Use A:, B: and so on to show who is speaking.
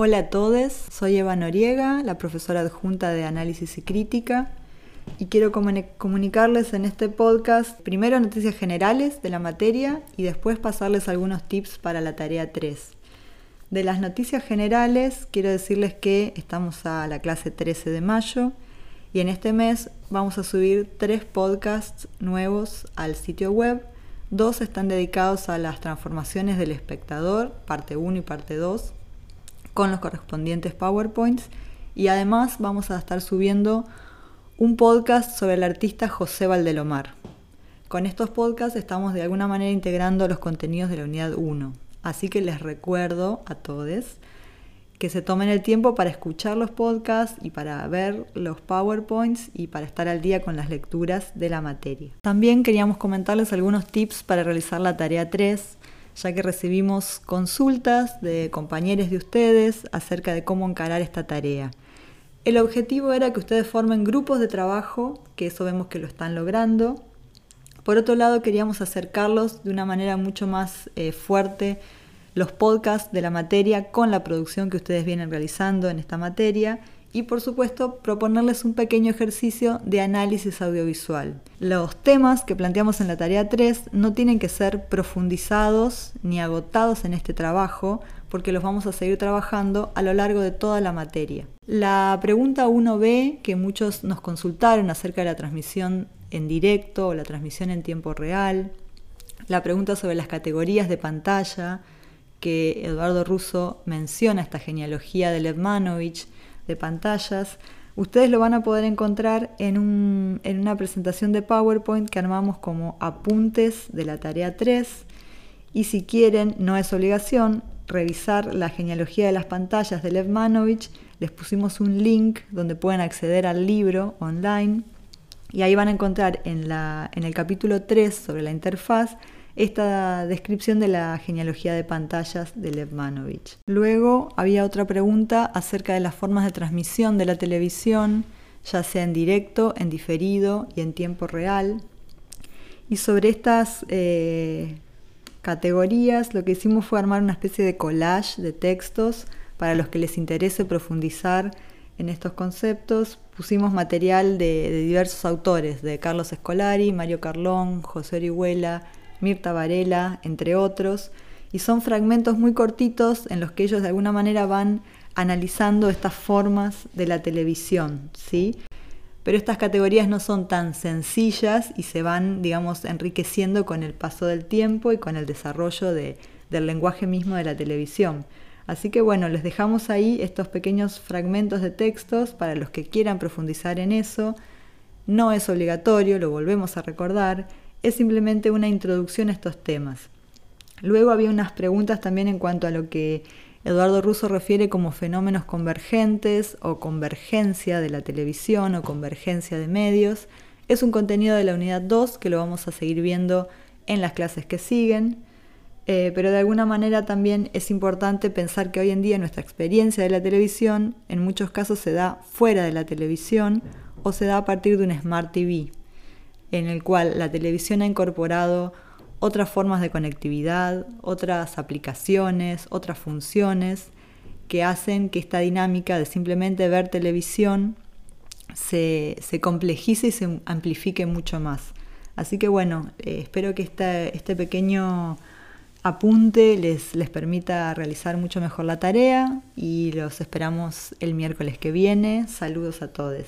A: Hola a todos, soy Eva Noriega, la profesora adjunta de Análisis y Crítica, y quiero comunicarles en este podcast primero noticias generales de la materia y después pasarles algunos tips para la tarea 3. De las noticias generales, quiero decirles que estamos a la clase 13 de mayo y en este mes vamos a subir tres podcasts nuevos al sitio web. Dos están dedicados a las transformaciones del espectador, parte 1 y parte 2 con los correspondientes PowerPoints y además vamos a estar subiendo un podcast sobre el artista José Valdelomar. Con estos podcasts estamos de alguna manera integrando los contenidos de la unidad 1, así que les recuerdo a todos que se tomen el tiempo para escuchar los podcasts y para ver los PowerPoints y para estar al día con las lecturas de la materia. También queríamos comentarles algunos tips para realizar la tarea 3 ya que recibimos consultas de compañeros de ustedes acerca de cómo encarar esta tarea. El objetivo era que ustedes formen grupos de trabajo, que eso vemos que lo están logrando. Por otro lado, queríamos acercarlos de una manera mucho más eh, fuerte los podcasts de la materia con la producción que ustedes vienen realizando en esta materia y por supuesto proponerles un pequeño ejercicio de análisis audiovisual. Los temas que planteamos en la tarea 3 no tienen que ser profundizados ni agotados en este trabajo porque los vamos a seguir trabajando a lo largo de toda la materia. La pregunta 1b que muchos nos consultaron acerca de la transmisión en directo o la transmisión en tiempo real, la pregunta sobre las categorías de pantalla, que Eduardo Russo menciona esta genealogía de Levmanovich, de pantallas. Ustedes lo van a poder encontrar en, una presentación de PowerPoint que armamos como apuntes de la tarea 3. Y si quieren, no es obligación, revisar la genealogía de las pantallas de Lev Manovich, les pusimos un link donde pueden acceder al libro online y ahí van a encontrar en, la, en el capítulo 3 sobre la interfaz esta descripción de la genealogía de pantallas de Levmanovich. Luego había otra pregunta acerca de las formas de transmisión de la televisión, ya sea en directo, en diferido y en tiempo real. Y sobre estas eh, categorías lo que hicimos fue armar una especie de collage de textos para los que les interese profundizar en estos conceptos. Pusimos material de, de diversos autores, de Carlos Escolari, Mario Carlón, José Orihuela, Mirta Varela, entre otros, y son fragmentos muy cortitos en los que ellos de alguna manera van analizando estas formas de la televisión, ¿sí? Pero estas categorías no son tan sencillas y se van, digamos, enriqueciendo con el paso del tiempo y con el desarrollo del lenguaje mismo de la televisión. Así que bueno, les dejamos ahí estos pequeños fragmentos de textos para los que quieran profundizar en eso. No es obligatorio, lo volvemos a recordar es simplemente una introducción a estos temas. Luego había unas preguntas también en cuanto a lo que Eduardo Russo refiere como fenómenos convergentes o convergencia de la televisión o convergencia de medios. Es un contenido de la unidad 2 que lo vamos a seguir viendo en las clases que siguen, eh, pero de alguna manera también es importante pensar que hoy en día nuestra experiencia de la televisión en muchos casos se da fuera de la televisión o se da a partir de un Smart TV en el cual la televisión ha incorporado otras formas de conectividad, otras aplicaciones, otras funciones que hacen que esta dinámica de simplemente ver televisión se, complejice y se amplifique mucho más. Así que bueno, eh, espero que este, este pequeño apunte les, les permita realizar mucho mejor la tarea y los esperamos el miércoles que viene. Saludos a todos.